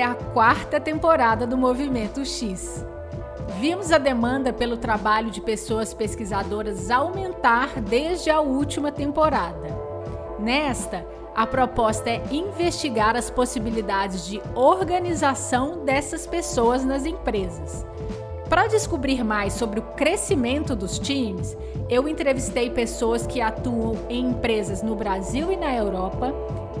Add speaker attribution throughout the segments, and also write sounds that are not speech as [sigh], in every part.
Speaker 1: esta é a quarta temporada do Movimento X. Vimos a demanda pelo trabalho de pessoas pesquisadoras aumentar desde a última temporada. Nesta, a proposta é investigar as possibilidades de organização dessas pessoas nas empresas. Para descobrir mais sobre o crescimento dos times, eu entrevistei pessoas que atuam em empresas no Brasil e na Europa,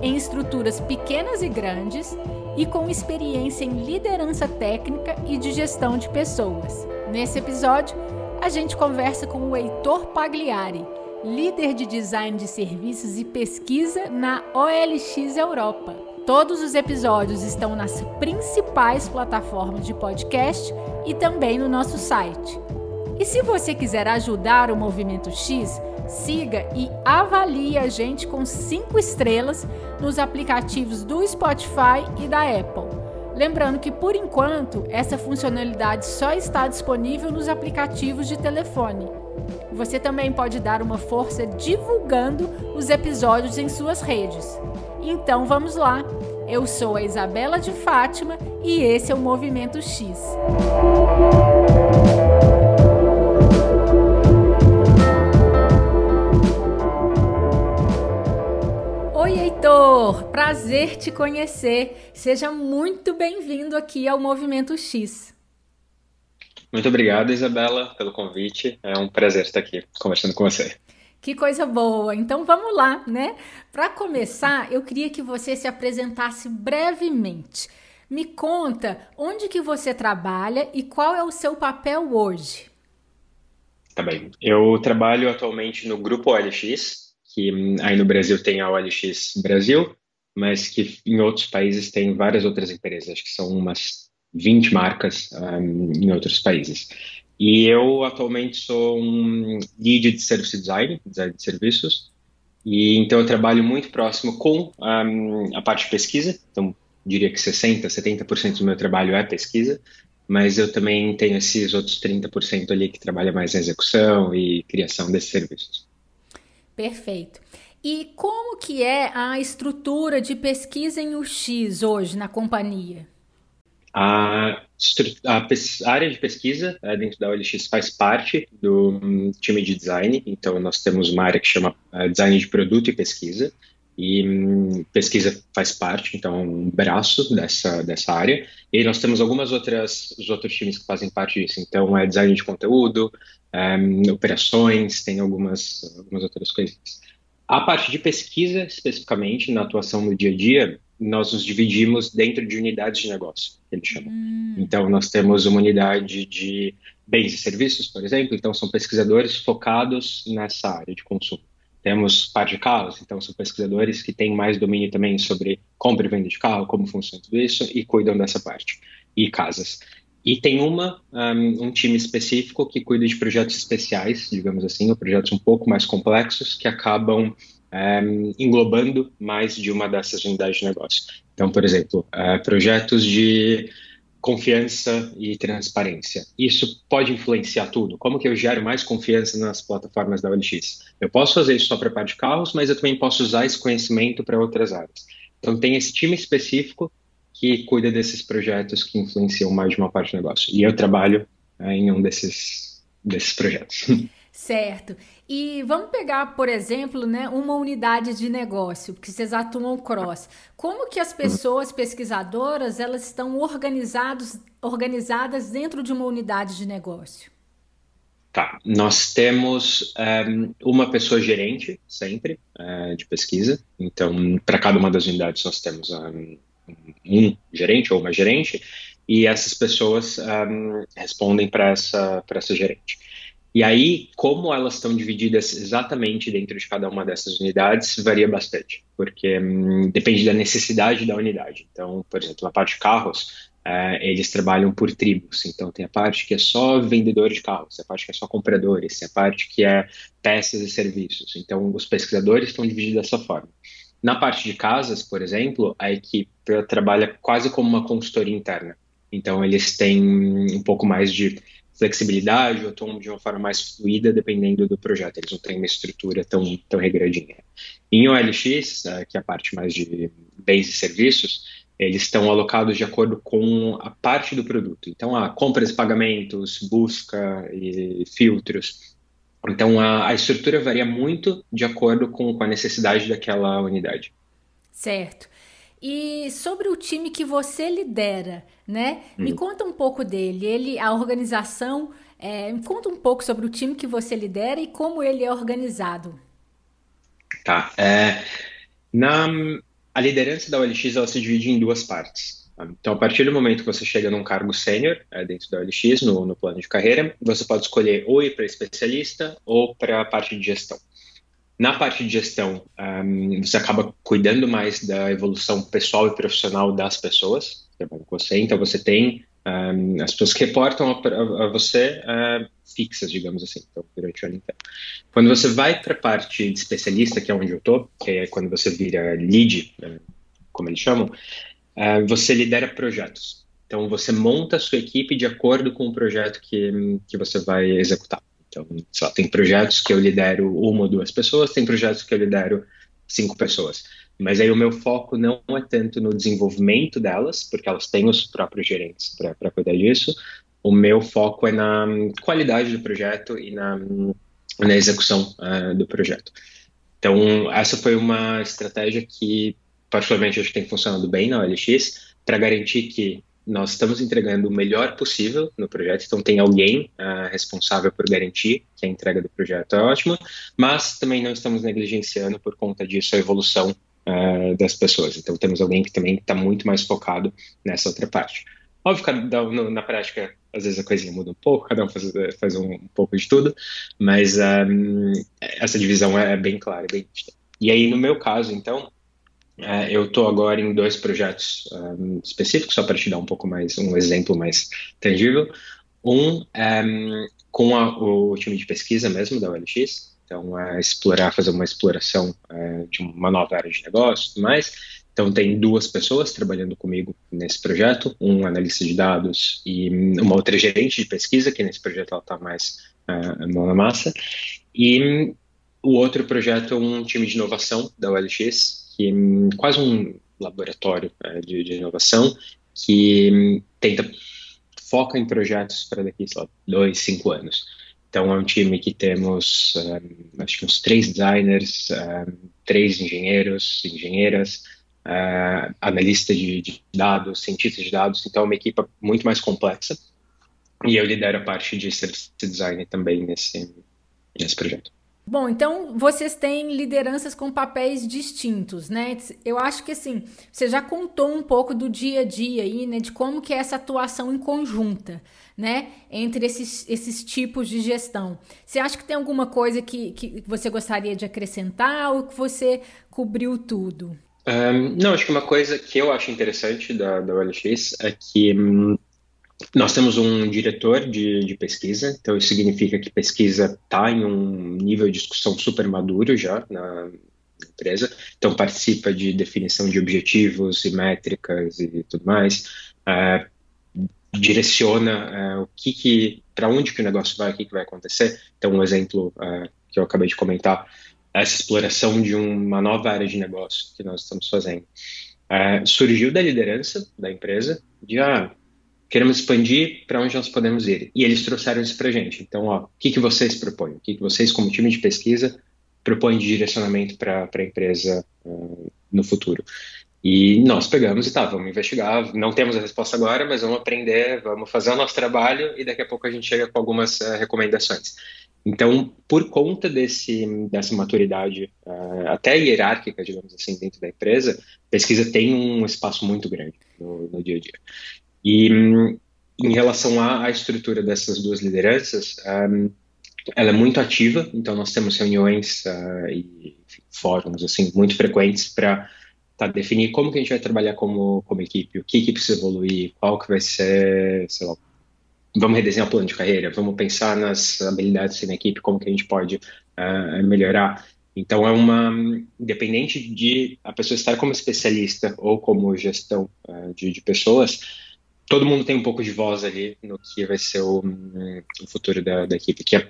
Speaker 1: em estruturas pequenas e grandes e com experiência em liderança técnica e de gestão de pessoas. Nesse episódio, a gente conversa com o Heitor Pagliari, líder de design de serviços e pesquisa na OLX Europa. Todos os episódios estão nas principais plataformas de podcast e também no nosso site. E se você quiser ajudar o Movimento X, siga e avalie a gente com 5 estrelas nos aplicativos do Spotify e da Apple. Lembrando que, por enquanto, essa funcionalidade só está disponível nos aplicativos de telefone. Você também pode dar uma força divulgando os episódios em suas redes. Então vamos lá! Eu sou a Isabela de Fátima e esse é o Movimento X. Oi, Heitor! Prazer te conhecer. Seja muito bem-vindo aqui ao Movimento X.
Speaker 2: Muito obrigado, Isabela, pelo convite. É um prazer estar aqui conversando com você.
Speaker 1: Que coisa boa! Então vamos lá, né? Para começar, eu queria que você se apresentasse brevemente. Me conta onde que você trabalha e qual é o seu papel hoje.
Speaker 2: Tá bem. Eu trabalho atualmente no Grupo OLX, que aí no Brasil tem a OLX Brasil, mas que em outros países tem várias outras empresas, acho que são umas 20 marcas um, em outros países. E eu atualmente sou um lead de service design, design de serviços, e então eu trabalho muito próximo com um, a parte de pesquisa, então diria que 60, 70% do meu trabalho é pesquisa, mas eu também tenho esses outros 30% ali que trabalha mais na execução e criação desses serviços.
Speaker 1: Perfeito. E como que é a estrutura de pesquisa em UX hoje na companhia?
Speaker 2: A, a, área de pesquisa é, dentro da OLX faz parte do um, time de design, então nós temos uma área que chama uh, design de produto e pesquisa, e um, pesquisa faz parte, então um braço dessa, dessa área, e nós temos algumas outras, os outros times que fazem parte disso, então é design de conteúdo, um, operações, tem algumas, algumas outras coisas. A parte de pesquisa, especificamente, na atuação no dia a dia, nós nos dividimos dentro de unidades de negócio, que eles chamam. Hum. Então, nós temos uma unidade de bens e serviços, por exemplo, então são pesquisadores focados nessa área de consumo. Temos parte de carros, então são pesquisadores que têm mais domínio também sobre compra e venda de carro, como funciona tudo isso, e cuidam dessa parte. E casas. E tem uma, um, um, time específico que cuida de projetos especiais, digamos assim, ou projetos um pouco mais complexos, que acabam um, englobando mais de uma dessas unidades de negócio. Então, por exemplo, uh, projetos de confiança e transparência. Isso pode influenciar tudo. Como que eu gero mais confiança nas plataformas da OLX? Eu posso fazer isso só para parte de carros, mas eu também posso usar esse conhecimento para outras áreas. Então, tem esse time específico que cuida desses projetos que influenciam mais de uma parte do negócio. E eu trabalho uh, em um desses, desses projetos. [laughs]
Speaker 1: Certo. E vamos pegar, por exemplo, né, uma unidade de negócio, porque vocês atuam cross. Como que as pessoas pesquisadoras elas estão organizados, organizadas dentro de uma unidade de negócio?
Speaker 2: Tá, nós temos um, eh, uma pessoa gerente sempre uh, de pesquisa. Então, para cada uma das unidades nós temos um, um gerente ou uma gerente e essas pessoas um, respondem para essa para essa gerente. E aí, como elas estão divididas exatamente dentro de cada uma dessas unidades, varia bastante, porque hum, depende da necessidade da unidade. Então, por exemplo, na parte de carros, é, eles trabalham por tribos. Então, tem a parte que é só vendedor de carros, tem a parte que é só compradores, tem a parte que é peças e serviços. Então, os pesquisadores estão divididos dessa forma. Na parte de casas, por exemplo, a equipe trabalha quase como uma consultoria interna. Então, eles têm um pouco mais de flexibilidade ou atuam de uma forma mais fluida dependendo do projeto. Eles não têm uma estrutura tão, tão regradinha. Em OLX, uh, que é a parte mais de bens e serviços, eles estão alocados de acordo com a parte do produto. Então, a compras pagamentos, busca e filtros. Então, a, a estrutura varia muito de acordo com, com a necessidade daquela unidade.
Speaker 1: Certo. E sobre o time que você lidera, né? Hum. Me conta um pouco dele. Ele, a organização, é, me conta um pouco sobre o time que você lidera e como ele é organizado.
Speaker 2: Tá. É, na, a liderança da OLX ela se divide em duas partes. Tá? Então, a partir do momento que você chega num cargo sênior é, dentro da OLX, no, no, plano de carreira, você pode escolher ou ir para especialista ou para a parte de gestão. Na parte de gestão, um, você acaba cuidando mais da evolução pessoal e profissional das pessoas que trabalham com você. Então, você tem um, as pessoas que reportam a, a você uh, fixas, digamos assim, então, durante o ano inteiro. Quando você vai para a parte de especialista, que é onde eu estou, que é quando você vira lead, né, como eles chamam, uh, você lidera projetos. Então, você monta a sua equipe de acordo com o projeto que, que você vai executar. Então, só tem projetos que eu lidero uma ou duas pessoas, tem projetos que eu lidero cinco pessoas. Mas aí o meu foco não é tanto no desenvolvimento delas, porque elas têm os próprios gerentes para cuidar disso. O meu foco é na qualidade do projeto e na, na execução uh, do projeto. Então, essa foi uma estratégia que, particularmente, acho que tem funcionado bem na OLX, para garantir que nós estamos entregando o melhor possível no projeto, então tem alguém uh, responsável por garantir que a entrega do projeto é ótima, mas também não estamos negligenciando por conta disso a evolução uh, das pessoas. Então temos alguém que também está muito mais focado nessa outra parte. Óbvio que na prática, às vezes a coisinha muda um pouco, cada um faz, faz um, um, pouco de tudo, mas um, essa divisão é, bem clara, bem E aí, no meu caso, então, uh, eu estou agora em dois projetos um, específicos, só para te dar um pouco mais, um exemplo mais tangível. Um, um com a, o time de pesquisa mesmo da OLX, então é explorar, fazer uma exploração é, de uma nova área de negócio e tudo mais. Então tem duas pessoas trabalhando comigo nesse projeto, um analista de dados e uma outra gerente de pesquisa, que nesse projeto ela está mais uh, mão na massa. E o outro projeto é um time de inovação da OLX, que é quase um laboratório uh, de, de, inovação, que tenta foca em projetos para daqui, sei dois, cinco anos. Então é um time que temos um, eh, acho que uns três designers, um, eh, três engenheiros, engenheiras, uh, analista de, de, dados, cientistas de dados. Então é uma equipe muito mais complexa. E eu lidero a parte de service design também nesse, nesse projeto.
Speaker 1: Bom, então vocês têm lideranças com papéis distintos, né? Eu acho que assim, você já contou um pouco do dia a dia aí, né? De como que é essa atuação em conjunta, né? Entre esses, esses tipos de gestão. Você acha que tem alguma coisa que, que você gostaria de acrescentar ou que você cobriu tudo?
Speaker 2: Um, não, acho que uma coisa que eu acho interessante da, da OLX é que hum, nós temos um diretor de, de, pesquisa, então isso significa que pesquisa está em um nível de discussão super maduro já na empresa, então participa de definição de objetivos e métricas e tudo mais, uh, direciona uh, o que, que para onde que o negócio vai, o que, que vai acontecer. Então um exemplo uh, que eu acabei de comentar, essa exploração de uma nova área de negócio que nós estamos fazendo. surgiu da liderança da empresa de ah, queremos expandir para onde nós podemos ir. E eles trouxeram isso para a gente. Então, o que, que vocês propõem? O que, que vocês, como time de pesquisa, propõem de direcionamento para a empresa uh, no futuro? E nós pegamos e tá, vamos investigar. Não temos a resposta agora, mas vamos aprender, vamos fazer o nosso trabalho e daqui a pouco a gente chega com algumas uh, recomendações. Então, por conta desse, dessa maturidade, uh, até hierárquica, digamos assim, dentro da empresa, pesquisa tem um espaço muito grande no, no dia a dia. E em relação à, à, estrutura dessas duas lideranças, um, ela é muito ativa, então nós temos reuniões uh, e enfim, fóruns assim muito frequentes para tá, definir como que a gente vai trabalhar como, como equipe, o que que precisa evoluir, qual que vai ser, sei lá, vamos redesenhar o plano de carreira, vamos pensar nas habilidades na equipe, como que a gente pode uh, melhorar. Então é uma, independente de a pessoa estar como especialista ou como gestão uh, de, de pessoas, todo mundo tem um pouco de voz ali no que vai ser o, o futuro da, da, equipe, que é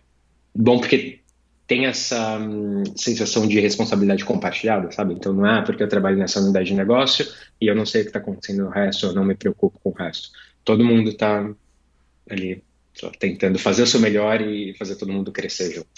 Speaker 2: bom porque tem essa hum, sensação de responsabilidade compartilhada, sabe? Então não é porque eu trabalho nessa unidade de negócio e eu não sei o que está acontecendo no resto, eu não me preocupo com o resto. Todo mundo está ali tentando fazer o seu melhor e fazer todo mundo crescer junto.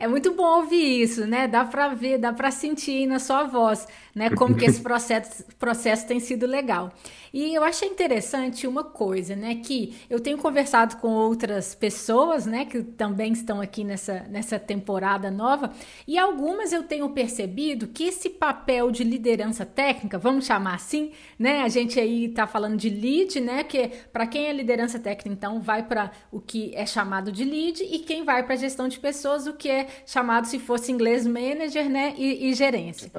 Speaker 1: É muito bom ouvir isso, né? Dá para ver, dá para sentir na sua voz, né? Como que esse [laughs] processo, processo tem sido legal. E eu achei interessante uma coisa, né? Que eu tenho conversado com outras pessoas, né? Que também estão aqui nessa, nessa temporada nova. E algumas eu tenho percebido que esse papel de liderança técnica, vamos chamar assim, né? A gente aí tá falando de lead, né? Que para quem é liderança técnica, então vai para o que é chamado de lead e quem vai para gestão de pessoas, o que é chamado, se fosse inglês, manager, né? E, e gerência.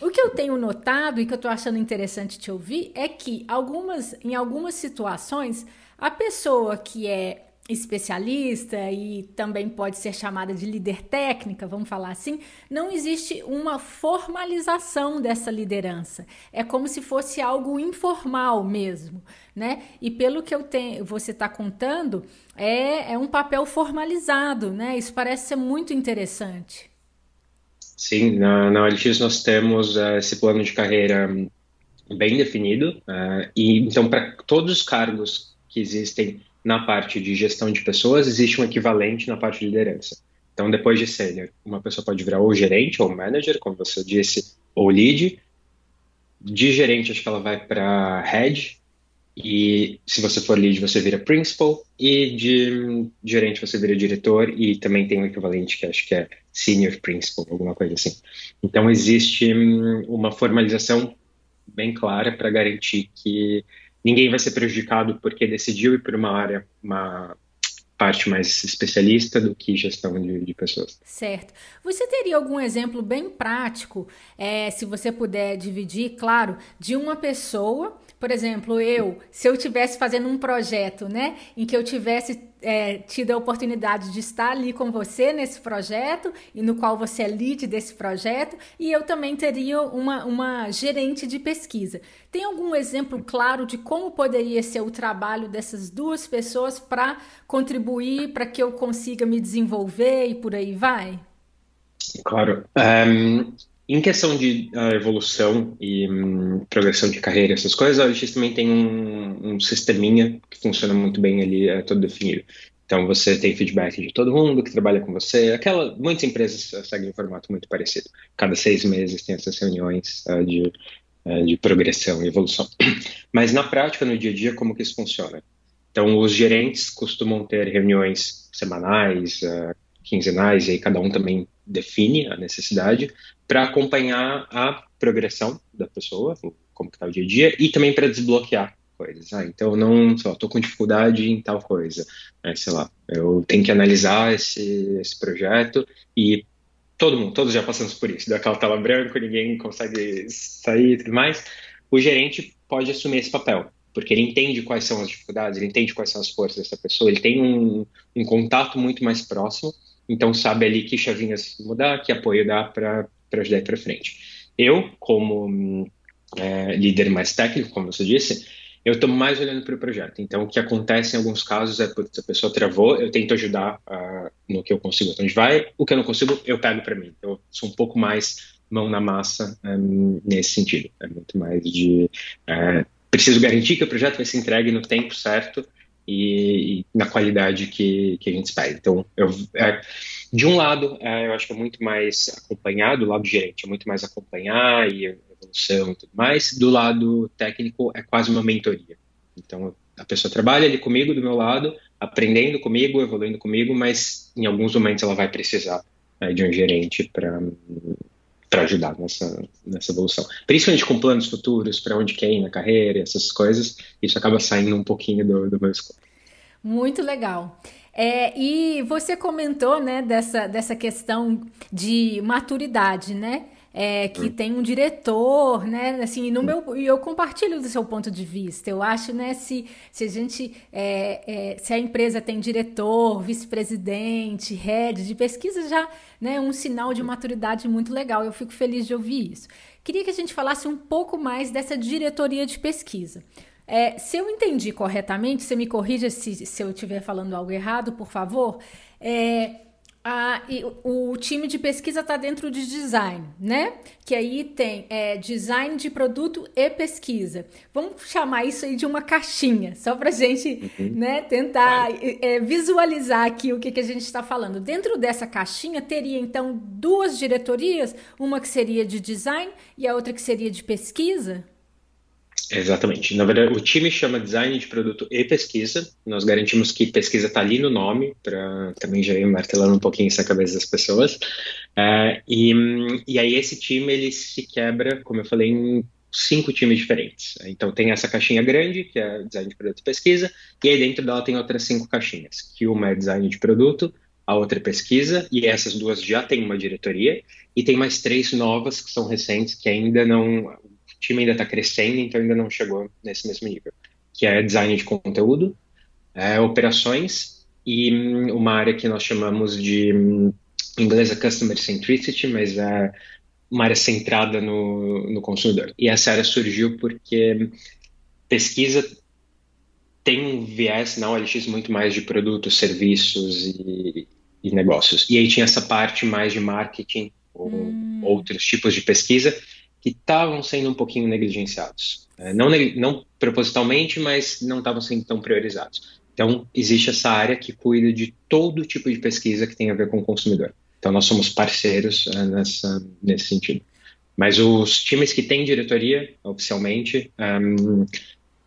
Speaker 1: O que eu tenho notado e que eu estou achando interessante te ouvir é que algumas, em algumas situações, a pessoa que é especialista e também pode ser chamada de líder técnica, vamos falar assim, não existe uma formalização dessa liderança. É como se fosse algo informal mesmo, né? E pelo que eu tenho, você está contando, é, é um papel formalizado, né? Isso parece ser muito interessante.
Speaker 2: Sim, na, na OLX nós temos uh, esse plano de carreira bem definido, uh, e então para todos os cargos que existem na parte de gestão de pessoas, existe um equivalente na parte de liderança. Então, depois de sênior, uma pessoa pode virar ou gerente ou manager, como você disse, ou lead. De gerente, acho que ela vai para head, e se você for lead, você vira principal, e de gerente você vira diretor, e também tem um equivalente que acho que é senior principal, alguma coisa assim. Então, existe hum, uma formalização bem clara para garantir que ninguém vai ser prejudicado porque decidiu ir para uma área, uma parte mais especialista do que gestão de, de, pessoas.
Speaker 1: Certo. Você teria algum exemplo bem prático, é, se você puder dividir, claro, de uma pessoa por exemplo, eu, se eu tivesse fazendo um projeto, né, em que eu tivesse é, tido a oportunidade de estar ali com você nesse projeto e no qual você é lead desse projeto, e eu também teria uma, uma gerente de pesquisa. Tem algum exemplo claro de como poderia ser o trabalho dessas duas pessoas para contribuir para que eu consiga me desenvolver e por aí vai?
Speaker 2: Claro. Um, em questão de uh, evolução e um, progressão de carreira, essas coisas, a gente também tem um, um sisteminha que funciona muito bem ali, é todo definido. Então você tem feedback de todo mundo que trabalha com você. Aquela, muitas empresas seguem um formato muito parecido. Cada seis meses tem essas reuniões uh, de, uh, de progressão e evolução. [clears throat] Mas na prática, no dia a dia, como que isso funciona? Então os gerentes costumam ter reuniões semanais, quinzenais, e aí cada um também define a necessidade para acompanhar a progressão da pessoa, como está o dia a dia, e também para desbloquear coisas. Ah, então não, sei lá, tô com dificuldade em tal coisa. É, sei lá, eu tenho que analisar esse, esse projeto e todo mundo, todos já passamos por isso, daquela tela branca, ninguém consegue sair e tudo mais. O gerente pode assumir esse papel, porque ele entende quais são as dificuldades, ele entende quais são as forças dessa pessoa, ele tem um, um contato muito mais próximo então sabe ali que chavinhas mudar, que apoio dar para ajudar para frente. Eu, como é, líder mais técnico, como você disse, eu estou mais olhando para o projeto. Então, o que acontece em alguns casos é, putz, a pessoa travou, eu tento ajudar uh, no que eu consigo até onde vai, o que eu não consigo, eu pego para mim. Eu sou um pouco mais mão na massa um, nesse sentido. É muito mais de uh, preciso garantir que o projeto vai ser entregue no tempo certo e, e na qualidade que, que a gente espera. Então, eu, é, de um lado, é, eu acho que é muito mais acompanhado, do lado do gerente é muito mais acompanhar e evolução e tudo mais. Do lado técnico, é quase uma mentoria. Então, a pessoa trabalha ali comigo, do meu lado, aprendendo comigo, evoluindo comigo, mas em alguns momentos ela vai precisar né, de um gerente para para ajudar nessa, nessa evolução. Principalmente com planos futuros, para onde quer ir na carreira, essas coisas, isso acaba saindo um pouquinho do, do meu escopo.
Speaker 1: Muito legal. É, e você comentou né, dessa, dessa questão de maturidade, né? É, que hum. tem um diretor, né? Assim, no meu, e eu compartilho do seu ponto de vista. Eu acho, né, se, se a gente, é, é, se a empresa tem diretor, vice-presidente, head de pesquisa, já né, um sinal de maturidade muito legal. Eu fico feliz de ouvir isso. Queria que a gente falasse um pouco mais dessa diretoria de pesquisa. É, se eu entendi corretamente, você me corrija se, se eu estiver falando algo errado, por favor. É, Ah, e o time de pesquisa está dentro de design, né? Que aí tem é, design de produto e pesquisa. Vamos chamar isso aí de uma caixinha, só para a gente uhum. né, tentar é, visualizar aqui o que, que a gente está falando. Dentro dessa caixinha teria então duas diretorias, uma que seria de design e a outra que seria de pesquisa?
Speaker 2: Exatamente. Na verdade, o time chama design de produto e pesquisa. Nós garantimos que pesquisa está ali no nome, para também já ir martelando um pouquinho essa cabeça das pessoas. É, e, e aí esse time ele se quebra, como eu falei, em cinco times diferentes. Então tem essa caixinha grande, que é design de produto e pesquisa, e aí dentro dela tem outras cinco caixinhas, que uma é design de produto, a outra é pesquisa, e essas duas já têm uma diretoria, e tem mais três novas que são recentes, que ainda não time ainda está crescendo, então ainda não chegou nesse mesmo nível, que é design de conteúdo, é, operações e hum, uma área que nós chamamos de hum, em inglês é Customer Centricity, mas é uma área centrada no, no consumidor. E essa área surgiu porque pesquisa tem um viés na OLX muito mais de produtos, serviços e, e negócios. E aí tinha essa parte mais de marketing ou hum. outros tipos de pesquisa que estavam sendo um pouquinho negligenciados. É, não, não propositalmente, mas não estavam sendo tão priorizados. Então, existe essa área que cuida de todo tipo de pesquisa que tem a ver com o consumidor. Então, nós somos parceiros uh, nessa, nesse sentido. Mas os times que têm diretoria, oficialmente, um,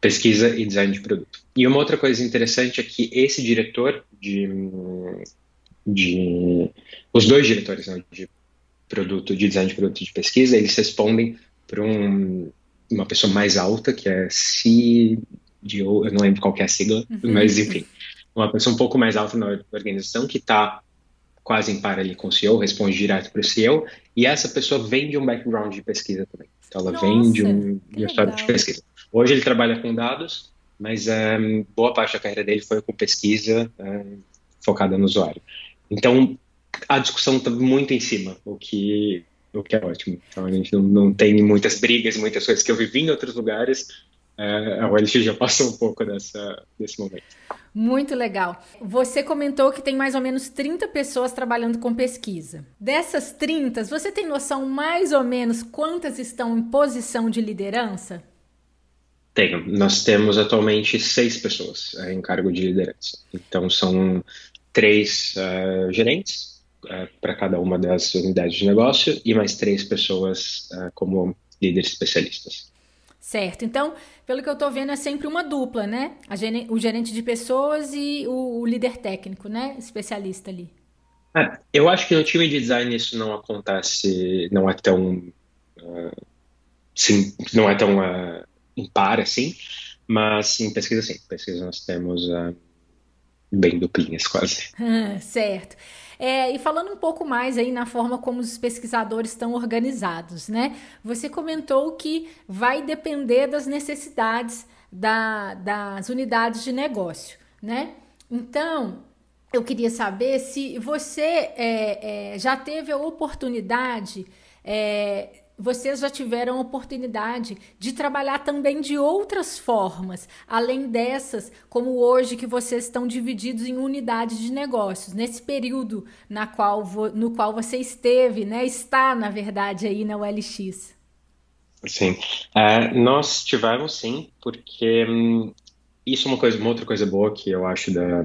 Speaker 2: pesquisa e design de produto. E uma outra coisa interessante é que esse diretor de, de os dois diretores né, de produto de design de produto de pesquisa, eles respondem para um, uma pessoa mais alta, que é CDO, eu não lembro qual é a sigla, uhum. mas enfim, uma pessoa um pouco mais alta na organização que está quase em par ali com o CEO, responde direto para o CEO, e essa pessoa vem de um background de pesquisa também. Então ela Nossa, vem de um, de história de pesquisa. Hoje ele trabalha com dados, mas um, eh, boa parte da carreira dele foi com pesquisa um, eh, focada no usuário. Então, a discussão está muito em cima, o que, o que é ótimo. Então a gente não, não tem muitas brigas, muitas coisas que eu vivi em outros lugares. É, a OLX já passou um pouco dessa, desse momento.
Speaker 1: Muito legal. Você comentou que tem mais ou menos 30 pessoas trabalhando com pesquisa. Dessas 30, você tem noção mais ou menos quantas estão em posição de liderança?
Speaker 2: Tenho. Nós temos atualmente seis pessoas é, em cargo de liderança. Então são três uh, gerentes, uh, para cada uma das unidades de negócio e mais três pessoas uh, como líderes especialistas.
Speaker 1: Certo. Então, pelo que eu estou vendo, é sempre uma dupla, né? Gerente, o gerente de pessoas e o, o, líder técnico, né? Especialista ali.
Speaker 2: É, eu acho que no time de design isso não acontece, não é tão. Uh, sim, não é tão uh, impar assim, mas em pesquisa sim. Em pesquisa nós temos uh, bem duplinhas quase. [laughs]
Speaker 1: certo. É, e falando um pouco mais aí na forma como os pesquisadores estão organizados, né? Você comentou que vai depender das necessidades da, das unidades de negócio, né? Então, eu queria saber se você é, é, já teve a oportunidade é, vocês já tiveram oportunidade de trabalhar também de outras formas, além dessas, como hoje que vocês estão divididos em unidades de negócios, nesse período na qual no qual você esteve, né, está na verdade aí na OLX.
Speaker 2: Sim, é, nós tivemos sim, porque hum, isso é uma coisa, uma outra coisa boa que eu acho da,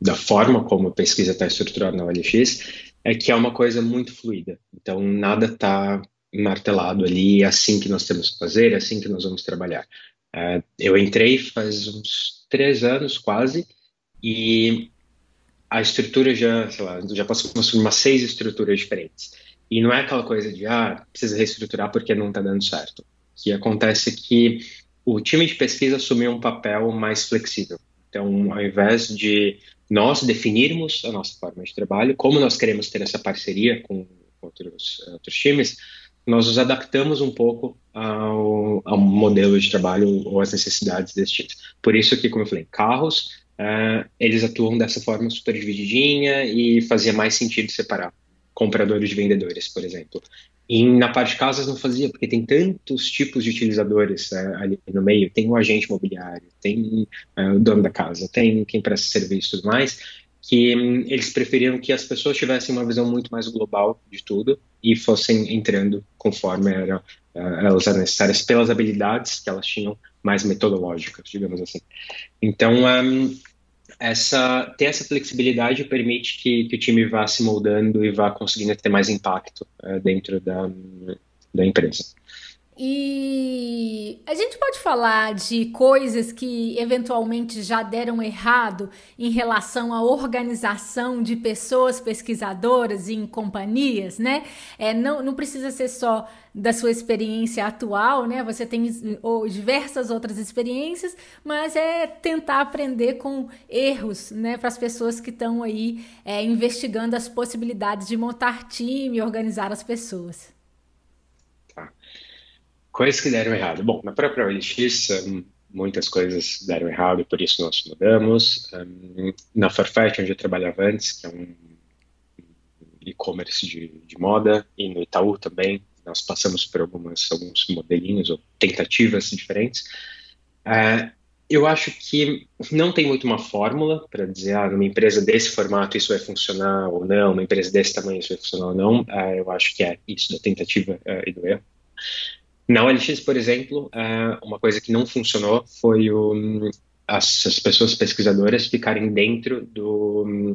Speaker 2: da forma como a pesquisa está estruturada na OLX é que é uma coisa muito fluida. Então nada está martelado ali, é assim que nós temos que fazer, é assim que nós vamos trabalhar. Uh, eu entrei faz uns três anos quase e a estrutura já, sei lá, já passou por umas seis estruturas diferentes. E não é aquela coisa de, ah, precisa reestruturar porque não está dando certo. O que acontece é que o time de pesquisa assumiu um papel mais flexível. Então, ao invés de nós definirmos a nossa forma de trabalho, como nós queremos ter essa parceria com outros, outros times, nós nos adaptamos um pouco ao, ao modelo de trabalho ou às necessidades desse tipo. Por isso que, como eu falei, carros, uh, eles atuam dessa forma super divididinha e fazia mais sentido separar compradores de vendedores, por exemplo. E na parte de casas não fazia, porque tem tantos tipos de utilizadores uh, ali no meio. Tem o agente imobiliário, tem uh, o dono da casa, tem quem presta serviço e tudo mais, que hum, eles preferiam que as pessoas tivessem uma visão muito mais global de tudo e fossem entrando conforme era, uh, elas eram necessárias pelas habilidades que elas tinham mais metodológicas, digamos assim. Então, um, essa, ter essa flexibilidade permite que, que, o time vá se moldando e vá conseguindo ter mais impacto uh, dentro da, da empresa.
Speaker 1: E a gente pode falar de coisas que eventualmente já deram errado em relação à organização de pessoas pesquisadoras em companhias, né? É, não, não precisa ser só da sua experiência atual, né? Você tem ou, diversas outras experiências, mas é tentar aprender com erros, né? Para as pessoas que estão aí é, investigando as possibilidades de montar time e organizar as pessoas.
Speaker 2: Coisas que deram errado. Bom, na própria OLX, um, muitas coisas deram errado, por isso nós mudamos. Um, na Farfetch, onde eu trabalhava antes, que é um e-commerce de, de, moda, e no Itaú também, nós passamos por algumas, alguns modelinhos ou tentativas diferentes. Uh, eu acho que não tem muito uma fórmula para dizer, ah, numa empresa desse formato isso vai funcionar ou não, uma empresa desse tamanho isso vai funcionar ou não. Uh, eu acho que é isso da tentativa uh, e do erro. Na OLX, por exemplo, é, uma coisa que não funcionou foi o, as, as pessoas pesquisadoras ficarem dentro do,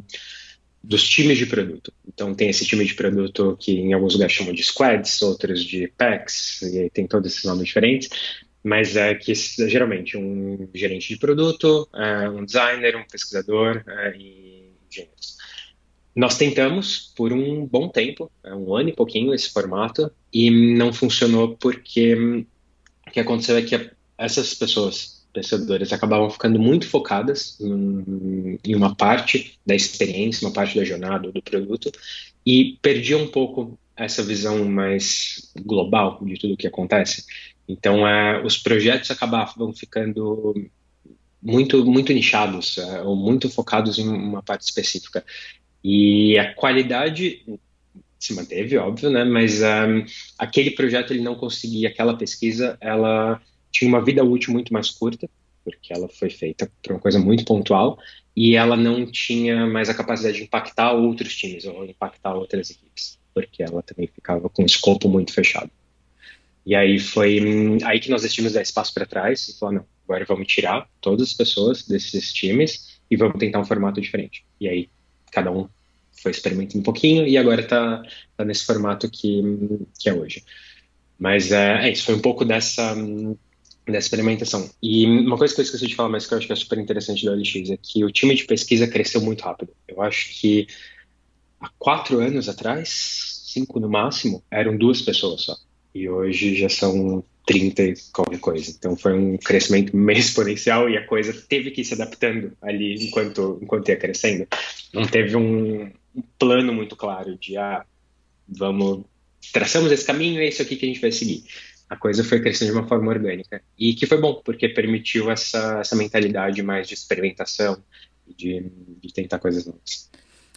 Speaker 2: dos times de produto. Então, tem esse time de produto que em alguns lugares chamam de squads, outros de packs, e tem todos esses nomes diferentes, mas é que geralmente um gerente de produto, é, um designer, um pesquisador é, e engenheiros. Nós tentamos por um bom tempo, é, um ano e pouquinho, esse formato, e não funcionou porque o que aconteceu é que essas pessoas, pensadoras, acabavam ficando muito focadas em, em uma parte da experiência, uma parte da jornada do produto, e perdiam um pouco essa visão mais global de tudo o que acontece. Então, é, os projetos acabavam ficando muito muito nichados é, ou muito focados em uma parte específica. E a qualidade se manteve, óbvio, né? Mas um, aquele projeto ele não conseguia, aquela pesquisa, ela tinha uma vida útil muito mais curta, porque ela foi feita para uma coisa muito pontual e ela não tinha mais a capacidade de impactar outros times ou impactar outras equipes, porque ela também ficava com um escopo muito fechado. E aí foi hum, aí que nós decidimos dar espaço para trás e falar, não, agora vamos tirar todas as pessoas desses times e vamos tentar um formato diferente. E aí cada um foi experimentando um pouquinho e agora está tá nesse formato que, que é hoje. Mas é, é, isso, foi um pouco dessa, dessa experimentação. E uma coisa que eu esqueci de falar, mas que eu acho que é super interessante do OLX, é que o time de pesquisa cresceu muito rápido. Eu acho que há quatro anos atrás, cinco no máximo, eram duas pessoas só. E hoje já são 30 e qualquer coisa. Então foi um crescimento [laughs] meio exponencial e a coisa teve que ir se adaptando ali enquanto, enquanto ia crescendo. Não teve um, um plano muito claro de, ah, vamos, traçamos esse caminho, é isso aqui que a gente vai seguir. A coisa foi crescendo de uma forma orgânica. E que foi bom, porque permitiu essa, essa mentalidade mais de experimentação, de, de tentar coisas novas.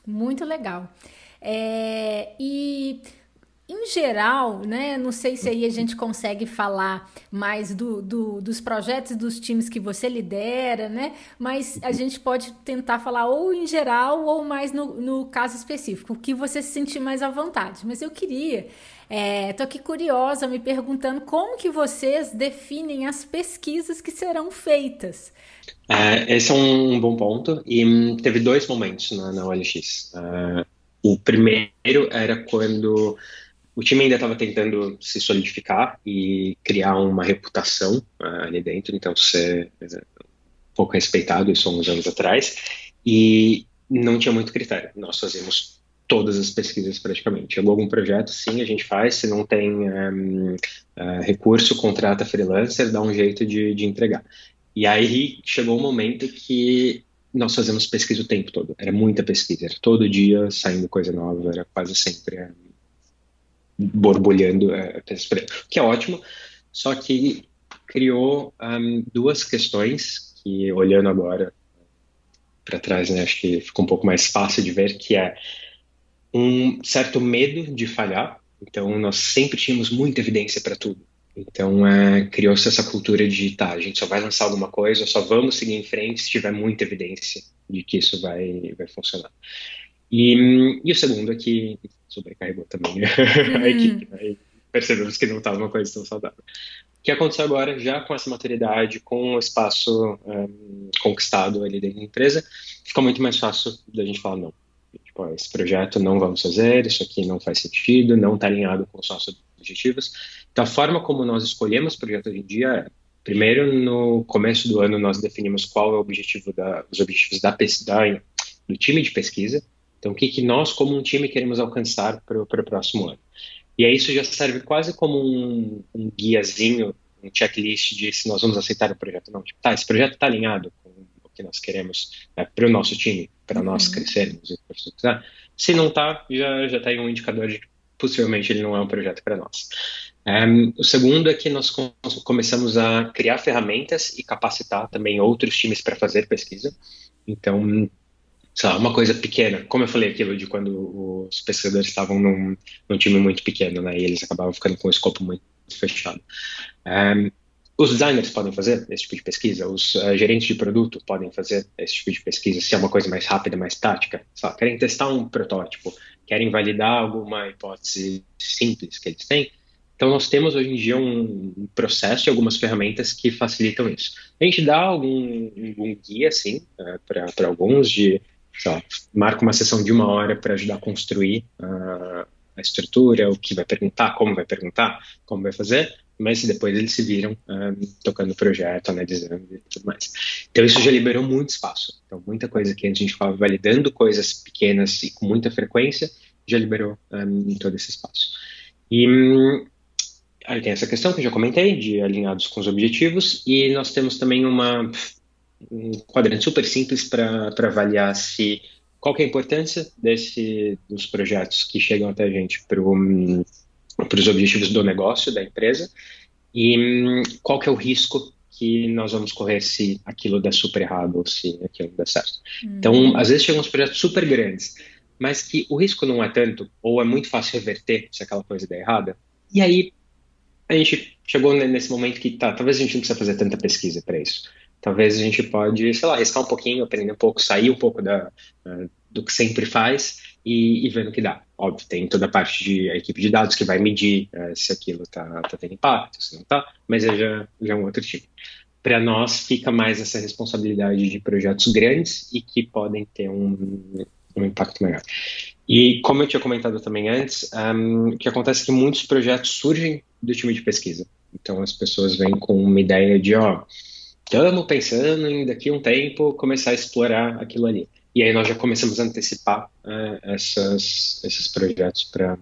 Speaker 1: Muito legal. É, e em geral, né? Não sei se aí a gente consegue falar mais do, do, dos projetos dos times que você lidera, né? Mas a gente pode tentar falar ou em geral ou mais no, no caso específico, o que você se sentir mais à vontade. Mas eu queria, é, aqui curiosa, me perguntando como que vocês definem as pesquisas que serão feitas.
Speaker 2: É, esse é um bom ponto e hum, teve dois momentos na, na OLX. Uh, o primeiro era quando o time ainda estava tentando se solidificar e criar uma reputação uh, ali dentro, então ser um pouco respeitado, isso há uns anos atrás, e não tinha muito critério. Nós fazemos todas as pesquisas praticamente. Chegou algum projeto, sim, a gente faz. Se não tem um, uh, ah, recurso, contrata freelancer, dá um jeito de, de entregar. E aí chegou o um momento que nós fazemos pesquisa o tempo todo. Era muita pesquisa, era todo dia saindo coisa nova, era quase sempre borbulhando, é, que é ótimo, só que criou um, duas questões que, olhando agora para trás, né, acho que ficou um pouco mais fácil de ver, que é um certo medo de falhar, então nós sempre tínhamos muita evidência para tudo. Então, é, criou-se essa cultura de, tá, a gente só vai lançar alguma coisa, só vamos seguir em frente se tiver muita evidência de que isso vai, vai funcionar. E, e o segundo é que sobrecarregou também [laughs] uhum. a equipe, né? percebemos que não estava uma coisa tão saudável. O que aconteceu agora, já com essa maturidade, com o espaço um, conquistado ali dentro da empresa, fica muito mais fácil da gente falar, não, tipo, esse projeto não vamos fazer, isso aqui não faz sentido, não está alinhado com os nossos objetivos. Então, a forma como nós escolhemos o projeto hoje em dia é, primeiro, no começo do ano, nós definimos qual é o objetivo da, os objetivos da, da, do time de pesquisa. Então, o que, que nós, como um time, queremos alcançar para o próximo ano. E aí isso já serve quase como um, um, guiazinho, um checklist de se nós vamos aceitar o projeto ou não. Tipo, tá, esse projeto está alinhado com o que nós queremos né, para o nosso time, para uhum. nós crescermos e Se não está, já já tá um indicador de que possivelmente ele não é um projeto para nós. Um, o segundo é que nós começamos a criar ferramentas e capacitar também outros times para fazer pesquisa. Então, sei lá, uma coisa pequena, como eu falei aquilo de quando os pesquisadores estavam num, num time muito pequeno, né, e eles acabavam ficando com um escopo muito fechado. Um, os designers podem fazer esse tipo de pesquisa, os uh, gerentes de produto podem fazer esse tipo de pesquisa, se é uma coisa mais rápida, mais tática. Lá, querem testar um protótipo, querem validar alguma hipótese simples que eles têm, então, nós temos hoje em dia um processo e algumas ferramentas que facilitam isso. A gente dá algum, algum guia, assim, uh, para alguns, de, lá, marca uma sessão de uma hora para ajudar a construir uh, a estrutura, o que vai perguntar, como vai perguntar, como vai fazer, mas depois eles se viram uh, tocando o projeto, analisando e tudo mais. Então, isso já liberou muito espaço. Então, muita coisa que a gente ficava validando coisas pequenas e com muita frequência, já liberou um, todo esse espaço. E hum, Aí tem essa questão que eu já comentei, de alinhados com os objetivos, e nós temos também uma, um quadrante super simples para avaliar se qual é a importância desse, dos projetos que chegam até a gente para os objetivos do negócio, da empresa, e qual que é o risco que nós vamos correr se aquilo der super errado ou se aquilo der certo. Hum. Então, às vezes chegam uns projetos super grandes, mas que o risco não é tanto, ou é muito fácil reverter se aquela coisa der errada, e aí a gente chegou nesse momento que tá, talvez a gente não precisa fazer tanta pesquisa para isso. Talvez a gente pode, sei lá, arriscar um pouquinho, aprender um pouco, sair um pouco da, do que sempre faz e, e no que dá. Óbvio, tem toda a parte de a equipe de dados que vai medir uh, se aquilo tá, tá tendo impacto, se não tá, mas é já, já é um outro tipo. Para nós fica mais essa responsabilidade de projetos grandes e que podem ter um, um impacto maior. E como eu tinha comentado também antes, um, o que acontece é que muitos projetos surgem do time de pesquisa. Então as pessoas vêm com uma ideia de, ó, estamos pensando em daqui a um tempo começar a explorar aquilo ali. E aí nós já começamos a antecipar uh, essas, esses projetos para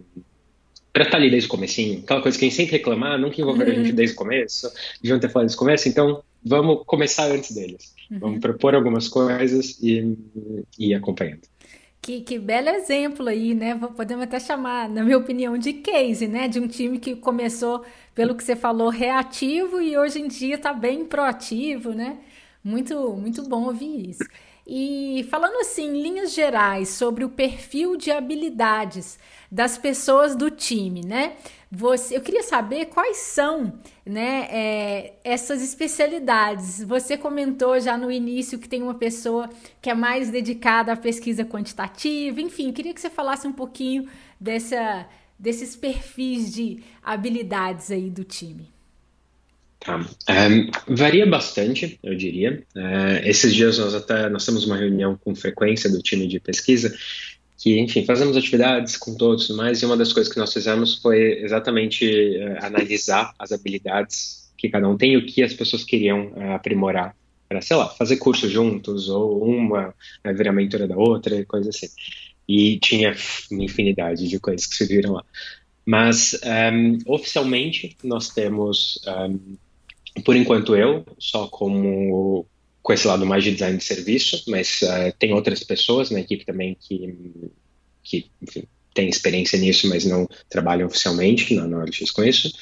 Speaker 2: para estar tá ali desde o comecinho. Aquela coisa que a gente sempre reclamar, nunca envolver uhum. a gente desde o começo, deviam ter falado desde o começo, então vamos começar antes deles. Uhum. Vamos propor algumas coisas e, e ir acompanhando.
Speaker 1: Que, que belo exemplo aí, né? Podemos até chamar, na minha opinião, de case, né? De um time que começou, pelo que você falou, reativo e hoje em dia está bem proativo, né? Muito, muito bom ouvir isso. E falando assim, em linhas gerais, sobre o perfil de habilidades das pessoas do time, né? Você, eu queria saber quais são né, é, essas especialidades. Você comentou já no início que tem uma pessoa que é mais dedicada à pesquisa quantitativa, enfim, queria que você falasse um pouquinho dessa, desses perfis de habilidades aí do time.
Speaker 2: Tá. Varia bastante, eu diria. Esses dias nós até nós temos uma reunião com frequência do time de pesquisa que, enfim, fazemos atividades com todos, mas uma das coisas que nós fizemos foi exatamente uh, analisar as habilidades que cada um tem e o que as pessoas queriam uh, aprimorar para, sei lá, fazer curso juntos ou uma uh, virar mentora da outra e coisa assim. E tinha uma infinidade de coisas que se viram lá. Mas, um, oficialmente, nós temos, um, por enquanto eu, só como com esse lado mais de design de serviço, mas uh, tem outras pessoas na equipe também que, que enfim, têm experiência nisso, mas não trabalham oficialmente na, na OLX com isso.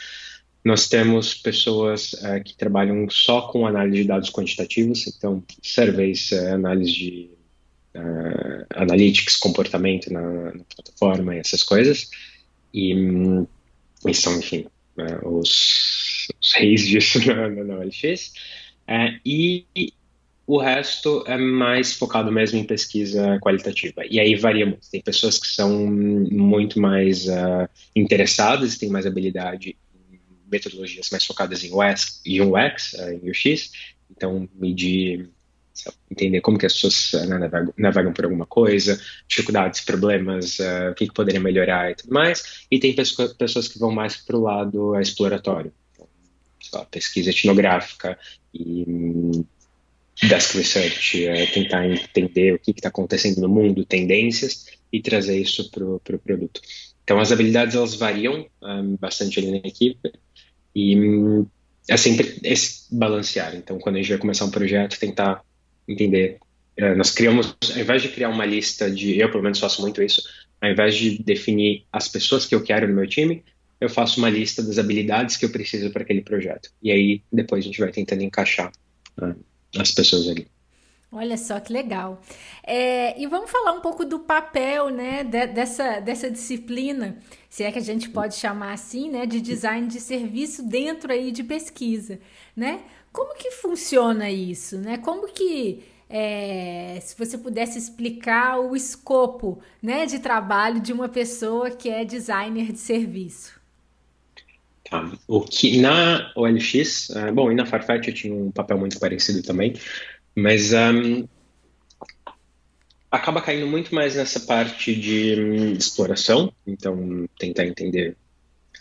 Speaker 2: Nós temos pessoas uh, que trabalham só com análise de dados quantitativos, então surveys, uh, análise de uh, analytics, comportamento na, na, plataforma essas coisas. E, um, e são, enfim, os os, reis disso [laughs] na, na OLX. É, e o resto é mais focado mesmo em pesquisa qualitativa. E aí varia muito. Tem pessoas que são muito mais uh, interessadas, têm mais habilidade em metodologias mais focadas em UX, em UX, uh, em UX. Então, medir, entender como que as pessoas uh, navegam, por alguma coisa, dificuldades, problemas, uh, o que, que poderia melhorar e tudo mais. E tem pessoas que vão mais para o lado exploratório. Então, pesquisa etnográfica e desk research, é tentar entender o que está acontecendo no mundo, tendências e trazer isso para o pro produto. Então as habilidades elas variam um, bastante ali na equipe e é sempre esse balancear. Então quando a gente vai começar um projeto, tentar entender. Uh, nós criamos, ao invés de criar uma lista de, eu pelo menos faço muito isso, ao invés de definir as pessoas que eu quero no meu time, eu faço uma lista das habilidades que eu preciso para aquele projeto. E aí depois a gente vai tentando encaixar uh, as pessoas ali.
Speaker 1: Olha só que legal. É, e vamos falar um pouco do papel né, de, dessa, dessa disciplina, se é que a gente pode chamar assim, né, de design de serviço dentro aí de pesquisa. Né? Como que funciona isso? Né? Como que, é, se você pudesse explicar o escopo né, de trabalho de uma pessoa que é designer de serviço?
Speaker 2: Tá. O que na OLX, uh, bom, e na Farfetch eu tinha um papel muito parecido também, mas um, acaba caindo muito mais nessa parte de um, exploração, então tentar entender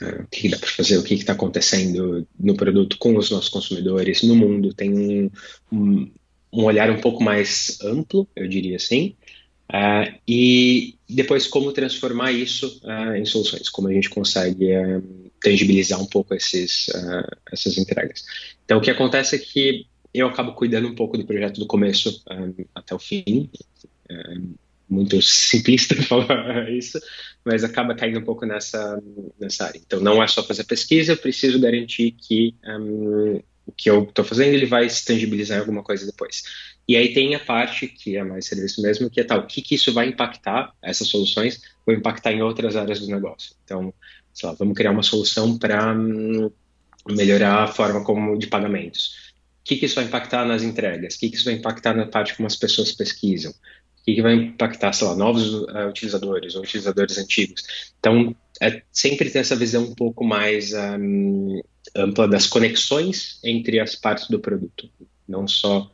Speaker 2: uh, o que dá para fazer, o que está acontecendo no produto com os nossos consumidores, no mundo, tem um, um, um olhar um pouco mais amplo, eu diria assim, uh, e depois como transformar isso em soluções, como a gente consegue tangibilizar um pouco esses, uh, essas entregas. Então, o que acontece é que eu acabo cuidando um pouco do projeto do começo um, ah, até o fim. É muito simplista [laughs] falar isso, mas acaba caindo um pouco nessa, nessa área. Então, não é só fazer pesquisa, eu preciso garantir que um, o que eu estou fazendo ele vai se tangibilizar em alguma coisa depois. E aí tem a parte que é mais serviço mesmo, que é tal, o que, que isso vai impactar, essas soluções, vão impactar em outras áreas do negócio. Então, sei lá, vamos criar uma solução para hum, melhorar a forma como de pagamentos. O que, que isso vai impactar nas entregas? O que, que isso vai impactar na parte como as pessoas pesquisam? O que, que vai impactar, sei lá, novos uh, utilizadores ou utilizadores antigos? Então, é sempre ter essa visão um pouco mais um, ampla das conexões entre as partes do produto, não só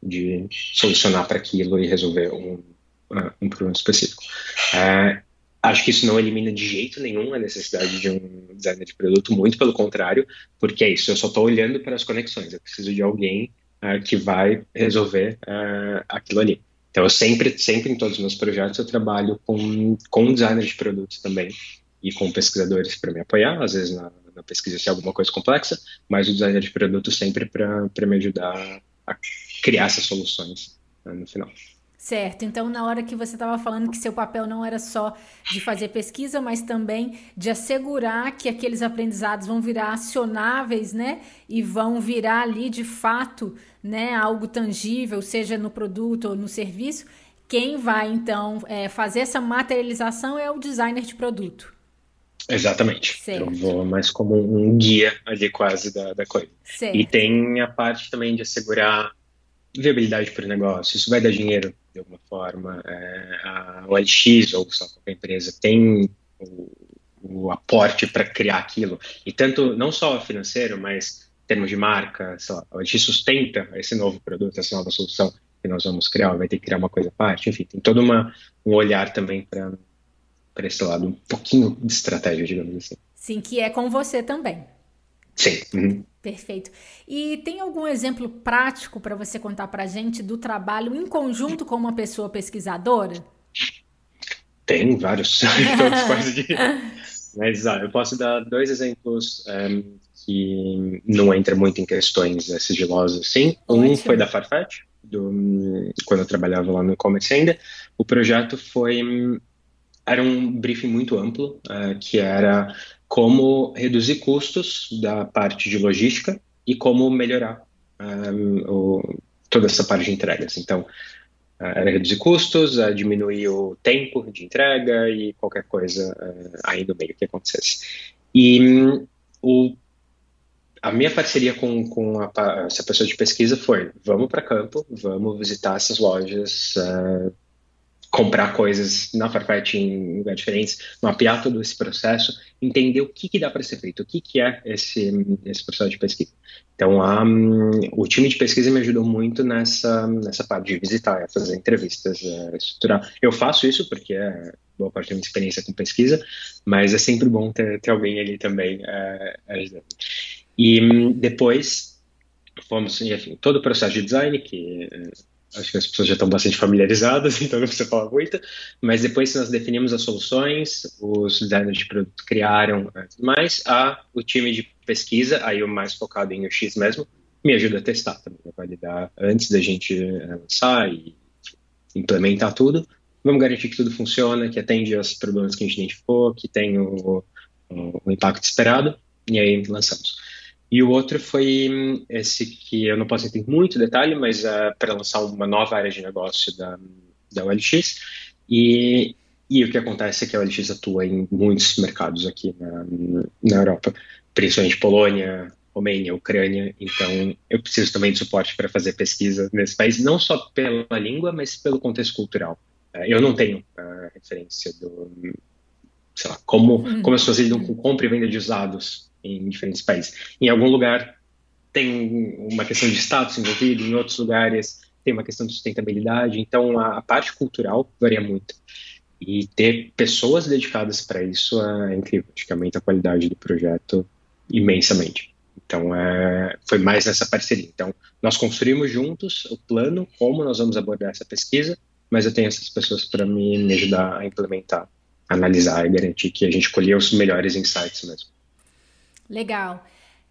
Speaker 2: de solucionar para aquilo e resolver um, uh, um problema específico. Uh, Acho que isso não elimina de jeito nenhum a necessidade de um designer de produto, muito pelo contrário, porque é isso, eu só estou olhando para as conexões, eu preciso de alguém uh, que vai resolver uh, aquilo ali. Então, eu sempre, sempre em todos os meus projetos, eu trabalho com, com designer de produtos também e com pesquisadores para me apoiar, às vezes na, na, pesquisa se é alguma coisa complexa, mas o designer de produto sempre para me ajudar a criar essas soluções uh, no final.
Speaker 1: Certo. Então, na hora que você estava falando que seu papel não era só de fazer pesquisa, mas também de assegurar que aqueles aprendizados vão virar acionáveis, né? E vão virar ali de fato, né? Algo tangível, seja no produto ou no serviço. Quem vai então é, fazer essa materialização é o designer de produto.
Speaker 2: Exatamente. Certo. Eu vou mais como um guia ali quase da, da coisa. Certo. E tem a parte também de assegurar viabilidade para o negócio, isso vai dar dinheiro forma. É, a OLX ou qualquer empresa tem o, o aporte para criar aquilo. E tanto, não só financeiro, mas em termos de marca, lá, a OLX sustenta esse novo produto, essa nova solução que nós vamos criar, vai ter que criar uma coisa à parte. Enfim, tem todo uma, um olhar também para esse lado, um pouquinho de estratégia, digamos assim.
Speaker 1: Sim, que é com você também.
Speaker 2: Sim. Uhum.
Speaker 1: Perfeito. E tem algum exemplo prático para você contar para a gente do trabalho em conjunto com uma pessoa pesquisadora?
Speaker 2: Tem vários. [laughs] Mas ah, eu posso dar dois exemplos um, ehm, que não entram muito em questões uh, sigilosas, sim. Um foi da Farfetch, do, quando eu trabalhava lá no e-commerce ainda. O projeto foi era um briefing muito amplo, uh, que era como reduzir custos da parte de logística e como melhorar um, o, toda essa parte de entregas. Então, uh, era reduzir custos, uh, diminuir o tempo de entrega e qualquer coisa uh, aí no meio que acontecesse. E um, o a minha parceria com, com a, essa pessoa de pesquisa foi: vamos para campo, vamos visitar essas lojas, uh, comprar coisas na Farfetch em lugares diferentes, mapear todo esse processo, entender o que, que dá para ser feito, o que, que é esse, esse processo de pesquisa. Então, um, o time de pesquisa me ajudou muito nessa, nessa parte de visitar, fazer entrevistas, uh, estruturar. Eu faço isso porque é boa parte da minha experiência com pesquisa, mas é sempre bom ter, ter alguém ali também uh, ajudando. E um, depois, fomos, enfim, todo o processo de design, que acho que as pessoas já estão bastante familiarizadas, [laughs] então não precisa falar muito, mas depois que nós definimos as soluções, os designers de produto criaram tudo mais, a, o time de pesquisa, aí o mais focado em UX mesmo, me ajuda a testar também, a validar antes da gente eh, lançar e implementar tudo. Vamos garantir que tudo funciona, que atende aos problemas que a gente identificou, que tem o, o, o impacto esperado, e aí lançamos. E o outro foi hum, esse que eu não posso entrar em muito detalhe, mas uh, para lançar uma nova área de negócio da, da OLX. E, e o que acontece é que a OLX atua em muitos mercados aqui na, na Europa, principalmente Polônia, Romênia, Ucrânia. Então, eu preciso também de suporte para fazer pesquisa nesse país, não só pela língua, mas pelo contexto cultural. Uh, eu não tenho uh, referência do, sei lá, como, uhum. como as pessoas lidam com compra e venda de usados em diferentes países. Em algum lugar tem uma questão de status envolvido, em outros lugares tem uma questão de sustentabilidade, então a, a parte cultural varia muito. E ter pessoas dedicadas para isso é incrível, acho que aumenta a qualidade do projeto imensamente. Então, é, foi mais nessa parceria. Então, nós construímos juntos o plano, como nós vamos abordar essa pesquisa, mas eu tenho essas pessoas para me, me ajudar a implementar, analisar e garantir que a gente colheu os melhores insights mesmo.
Speaker 1: Legal.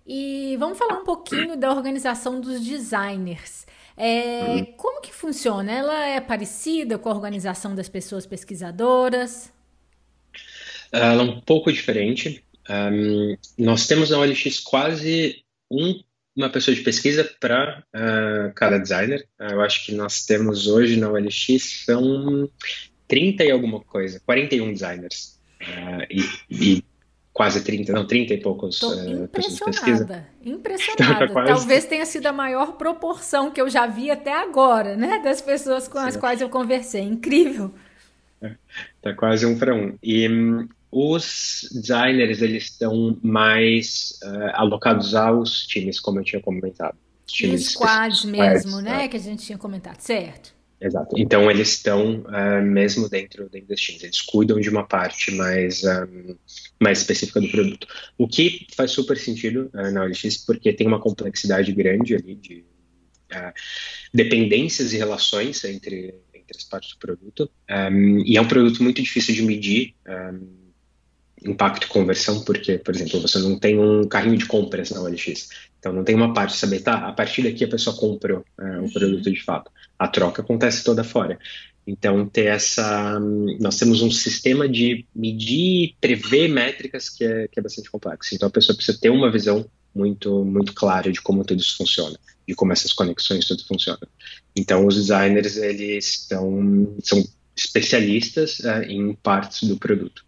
Speaker 1: E vamos falar um pouquinho da organização dos designers. É, uhum. Como que funciona? Ela é parecida com a organização das pessoas pesquisadoras?
Speaker 2: Ela é um pouco diferente. Um, nós temos na OLX quase um, uma pessoa de pesquisa para uh, cada designer. Uh, eu acho que nós temos hoje na OLX são 30 e alguma coisa, 41 designers. Uh, e, e quase 30, não, 30 e poucos
Speaker 1: Tô uh, impressionada, [laughs] impressionada. Tá Talvez tenha sido a maior proporção que eu já vi até agora, né, das pessoas com Sim. as quais eu conversei. Incrível.
Speaker 2: É, tá quase um para um. E um, os designers, eles estão mais uh, alocados aos times, como eu tinha comentado.
Speaker 1: Times squads mesmo, né, né, que a gente tinha comentado, certo?
Speaker 2: Exato. Então eles estão uh, mesmo dentro, dentro dos eles cuidam de uma parte mais, um, mais específica do produto. O que faz super sentido uh, na OLX, porque tem uma complexidade grande ali de uh, dependências e relações entre, entre as partes do produto. Um, e é um produto muito difícil de medir. Um, impacto e conversão, porque, por exemplo, você não tem um carrinho de compras na OLX. Então não tem uma parte de saber, tá, a partir daqui a pessoa comprou é, o produto de fato. A troca acontece toda fora. Então ter essa, nós temos um sistema de medir, prever métricas que é, que é bastante complexo. Então a pessoa precisa ter uma visão muito muito clara de como tudo isso funciona, de como essas conexões tudo funciona. Então os designers eles estão são especialistas é, em partes do produto.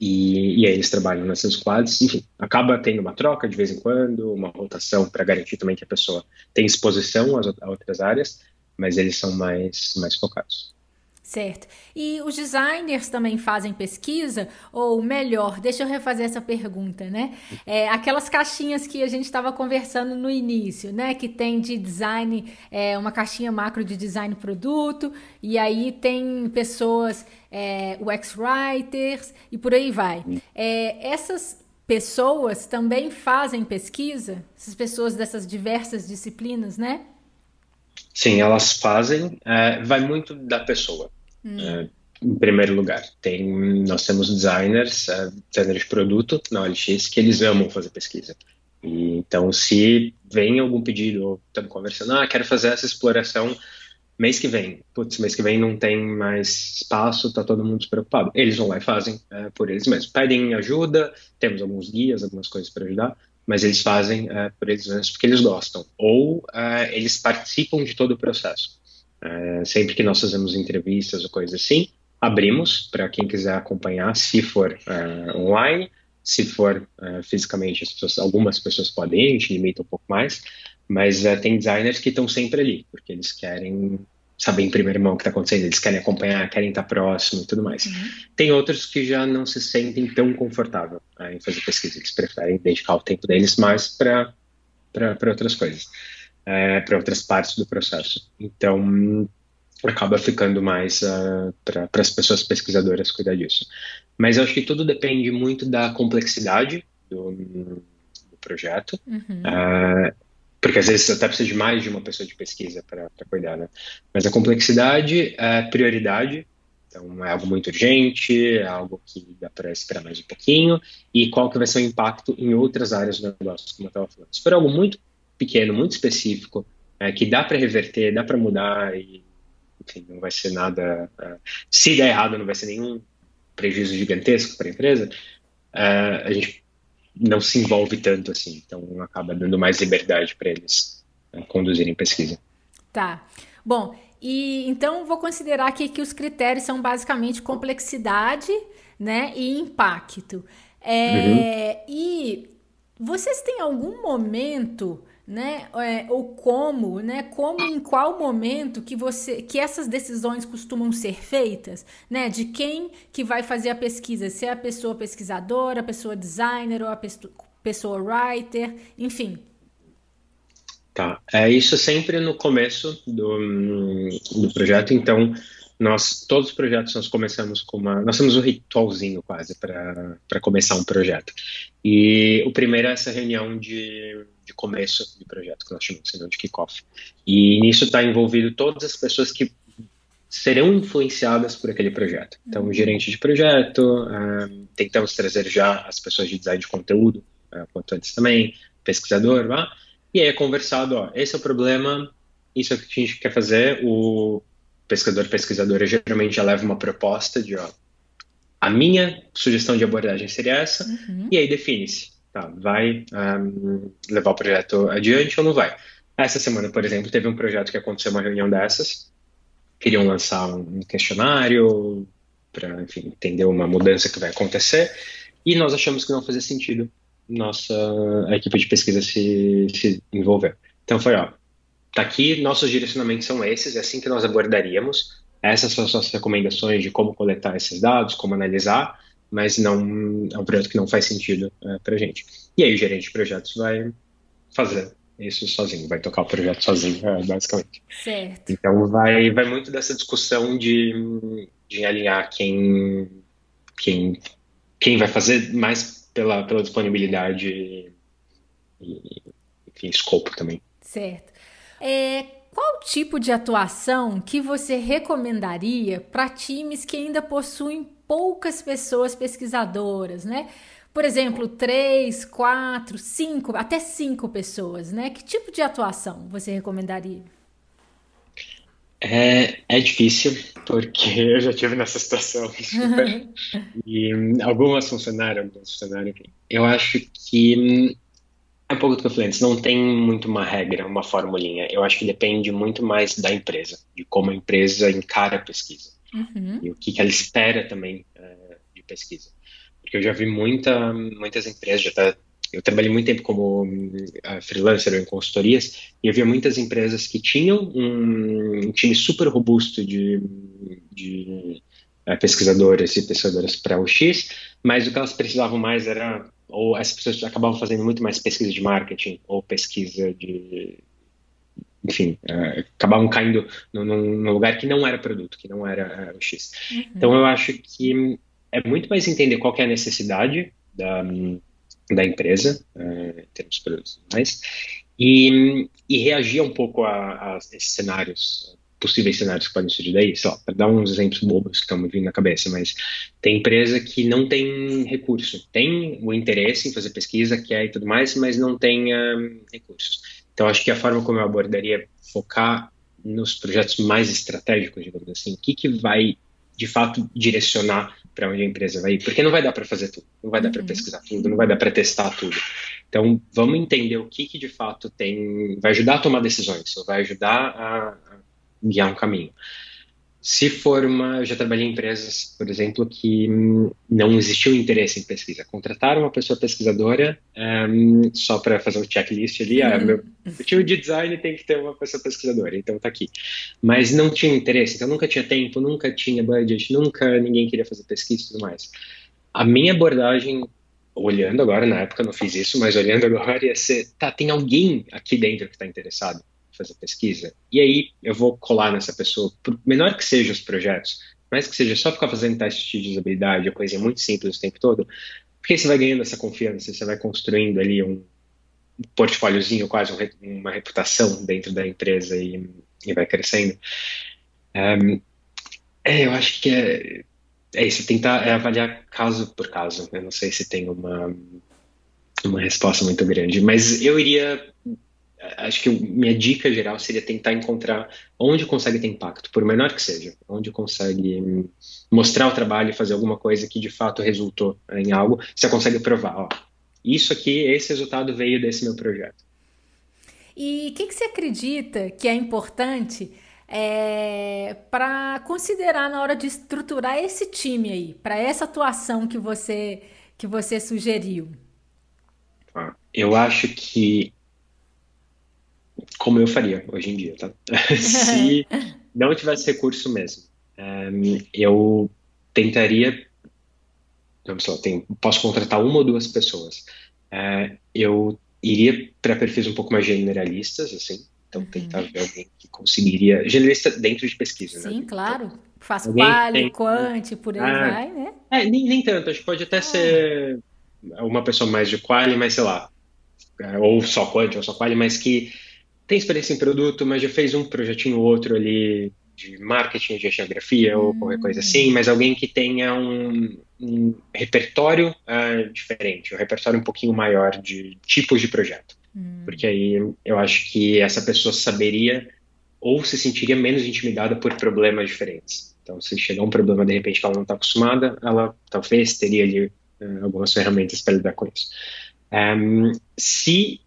Speaker 2: E, e aí eles trabalham nessas squads, enfim, acaba tendo uma troca de vez em quando, uma rotação para garantir também que a pessoa tem exposição às, a outras áreas, mas eles são mais, mais focados.
Speaker 1: Certo. E os designers também fazem pesquisa? Ou melhor, deixa eu refazer essa pergunta, né? É, aquelas caixinhas que a gente estava conversando no início, né? Que tem de design, é, uma caixinha macro de design produto, e aí tem pessoas, é, UX writers e por aí vai. É, essas pessoas também fazem pesquisa? Essas pessoas dessas diversas disciplinas, né?
Speaker 2: Sim, elas fazem. É, vai muito da pessoa. Hum. Em primeiro lugar, tem, nós temos designers, uh, designers de produto na OLX que eles amam fazer pesquisa. E, então, se vem algum pedido, ou estamos conversando, ah, quero fazer essa exploração mês que vem. Putz, mês que vem não tem mais espaço, tá todo mundo despreocupado. Eles vão lá e fazem uh, por eles mesmos. Pedem ajuda, temos alguns guias, algumas coisas para ajudar, mas eles fazem por eles mesmos porque eles gostam. Ou eles participam de todo o processo. É, sempre que nós fazemos entrevistas ou coisas assim, abrimos para quem quiser acompanhar, se for é, online. se for uh, fisicamente, pessoas, algumas pessoas podem, a gente limita um pouco mais, mas tem designers que estão sempre ali, porque eles querem saber em primeira mão o que está acontecendo, eles querem acompanhar, querem estar próximo e tudo mais. Uhum. Tem outros que já não se sentem tão confortável em fazer pesquisa, eles preferem dedicar o tempo deles mais para outras coisas, para outras partes do processo. Então, acaba ficando mais uh, para as pessoas pesquisadoras cuidar disso. Mas eu acho que tudo depende muito da complexidade do, do projeto, uhum. uh, porque às vezes até precisa de mais de uma pessoa de pesquisa para cuidar, né? Mas a complexidade é prioridade, então é algo muito urgente, é algo que dá para esperar mais um pouquinho, e qual que vai ser o impacto em outras áreas do negócio, como eu estava falando. Se for algo muito pequeno, muito específico, é, que dá para reverter, dá para mudar e enfim, não vai ser nada. Uh, se der errado, não vai ser nenhum prejuízo gigantesco para a empresa. Uh, a gente não se envolve tanto assim, então acaba dando mais liberdade para eles uh, conduzirem pesquisa.
Speaker 1: Tá. Bom, e então vou considerar aqui que os critérios são basicamente complexidade, né, e impacto. É, uhum. E vocês têm algum momento né? É, ou como, né? Como em qual momento que você, que essas decisões costumam ser feitas, né? De quem que vai fazer a pesquisa, se é a pessoa pesquisadora, a pessoa designer ou a pessoa writer, enfim.
Speaker 2: Tá, é isso sempre no começo do, do projeto, então nós todos os projetos nós começamos com uma nós temos um ritualzinho quase para começar um projeto e o primeiro é essa reunião de começo de projeto, que nós chamamos de kickoff. E nisso está envolvido todas as pessoas que serão influenciadas por aquele projeto. Então, o gerente de projeto, um, tentamos trazer já as pessoas de design de conteúdo, uh, quanto antes também, pesquisador, lá, e aí é conversado, ó, esse é o problema, isso é o que a gente quer fazer, o pesquisador, pesquisadora geralmente já leva uma proposta de, ó, a minha sugestão de abordagem seria essa, uhum. e aí define-se tá, vai um, levar o projeto adiante ou não vai. Essa semana, por exemplo, teve um projeto que aconteceu uma reunião dessas, queriam lançar um questionário para, entender uma mudança que vai acontecer, e nós achamos que não fazia sentido nossa a equipe de pesquisa se, se envolver. Então foi, ó, tá aqui, nossos direcionamentos são esses, é assim que nós abordaríamos, essas são as nossas recomendações de como coletar esses dados, como analisar, mas não é um projeto que não faz sentido é, para a gente. E aí o gerente de projetos vai fazer isso sozinho, vai tocar o projeto sozinho, é, basicamente.
Speaker 1: Certo.
Speaker 2: Então vai, vai muito dessa discussão de, de alinhar quem, quem, quem vai fazer mais pela, pela disponibilidade e, enfim, escopo também.
Speaker 1: Certo. É, qual tipo de atuação que você recomendaria para times que ainda possuem poucas pessoas pesquisadoras, né? Por exemplo, três, quatro, cinco, até cinco pessoas, né? Que tipo de atuação você recomendaria?
Speaker 2: É, é difícil, porque [laughs] eu já tive nessa situação. e algumas funcionaram, algumas funcionaram. Eu acho que é um pouco do que eu falei antes, não tem muito uma regra, uma formulinha. Eu acho que depende muito mais da empresa, de como a empresa encara a pesquisa uhum. e o que, que, ela espera também uh, de pesquisa. Porque eu já vi muita, muitas empresas, já tá, eu trabalhei muito tempo como uh, freelancer em consultorias, e eu via muitas empresas que tinham um, um time super robusto de, de uh, pesquisadores e pesquisadoras para o X, mas o que elas precisavam mais era ou as pessoas acabavam fazendo muito mais pesquisa de marketing ou pesquisa de enfim, uh, acabavam caindo no, lugar que não era produto, que não era uh, o X. Uhum. Então eu acho que é muito mais entender qual é a necessidade da, da empresa, uh, em termos de produtos mais, e, e reagir um pouco a, a, esses cenários, possíveis cenários que podem surgir daí, lá, para dar uns exemplos bobos que estão me vindo na cabeça, mas tem empresa que não tem recurso, tem o interesse em fazer pesquisa, quer e tudo mais, mas não tem recursos. Então, acho que a forma como eu abordaria é focar nos projetos mais estratégicos, digamos assim, o que, que vai de fato direcionar para onde a empresa vai ir, porque não vai dar para fazer tudo, não vai dar para uhum. pesquisar tudo, não vai dar para testar tudo. Então, vamos entender o que, que de fato tem, vai ajudar a tomar decisões, ou vai ajudar a guiar um caminho. Se for uma, eu já trabalhei em empresas, por exemplo, que hum, não existiu interesse em pesquisa. Contrataram uma pessoa pesquisadora um, só para fazer um checklist ali. Ah, meu, o time de design tem que ter uma pessoa pesquisadora, então tá aqui. Mas não tinha interesse, então nunca tinha tempo, nunca tinha budget, nunca ninguém queria fazer pesquisa e tudo mais. A minha abordagem, olhando agora, na época não fiz isso, mas olhando agora, ia ser: tá, tem alguém aqui dentro que está interessado? Fazer pesquisa. E aí eu vou colar nessa pessoa, por menor que sejam os projetos, mais que seja só ficar fazendo teste de usabilidade, coisa muito simples o tempo todo, porque você vai ganhando essa confiança, você vai construindo ali um portfóliozinho, quase um, uma reputação dentro da empresa e, e vai crescendo. Um, é, eu acho que é, é isso, tentar é avaliar caso por caso. Eu não sei se tem uma, uma resposta muito grande, mas eu iria acho que minha dica geral seria tentar encontrar onde consegue ter impacto, por menor que seja, onde consegue mostrar o trabalho e fazer alguma coisa que de fato resultou em algo, você consegue provar, ó, isso aqui, esse resultado veio desse meu projeto.
Speaker 1: E o que, que, você acredita que é importante é, para considerar na hora de estruturar esse time aí, para essa atuação que você que você sugeriu?
Speaker 2: Eu acho que como eu faria hoje em dia, tá? [laughs] Se não tivesse recurso mesmo, um, eh, eu tentaria, vamos lá, tem, posso contratar uma ou duas pessoas. Uh, eu iria para perfis um pouco mais generalistas, assim, então uhum. tentar ver alguém que conseguiria, generalista dentro de pesquisa,
Speaker 1: Sim, né? claro. Então, Faz quali, tem... quant, por aí ah, vai, né? É,
Speaker 2: nem, nem tanto, acho que pode até ah. ser uma pessoa mais de quali, mas sei lá, eh, ou só quant, ou só quali, mas que tem experiência em produto, mas já fez um projetinho ou outro ali de marketing, de geografia ou qualquer coisa assim, mas alguém que tenha um, um repertório uh, diferente, um repertório um pouquinho maior de tipos de projeto. Hum. Porque aí eu acho que essa pessoa saberia ou se sentiria menos intimidada por problemas diferentes. Então, se chegar um problema de repente que ela não está acostumada, ela talvez teria ali uh, algumas ferramentas para lidar com isso. Um, se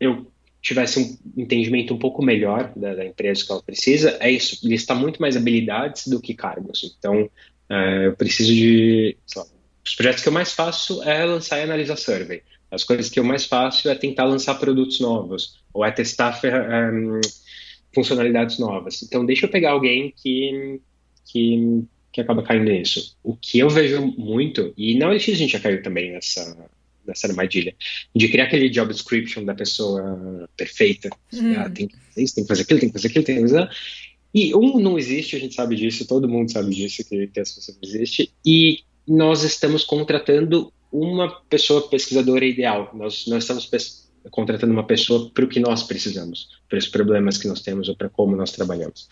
Speaker 2: eu tivesse um entendimento um pouco melhor da, da empresa que ela precisa, é isso, listar muito mais habilidades do que cargos. Então, uh, eu preciso de. Lá, os projetos que eu mais faço é lançar e analisar survey. As coisas que eu mais faço é tentar lançar produtos novos, ou é testar um, funcionalidades novas. Então, deixa eu pegar alguém que, que, que acaba caindo nisso. O que eu vejo muito, e na OLX a gente já caiu também nessa, dessa armadilha, de criar aquele job description da pessoa perfeita. Hum. Ah, tem que fazer isso, tem que fazer aquilo, tem que fazer aquilo, tem que fazer E um não existe, a gente sabe disso, todo mundo sabe disso, que, que essa pessoa não existe. E nós estamos contratando uma pessoa pesquisadora ideal. Nós, nós estamos contratando uma pessoa para o que nós precisamos, para os problemas que nós temos ou para como nós trabalhamos.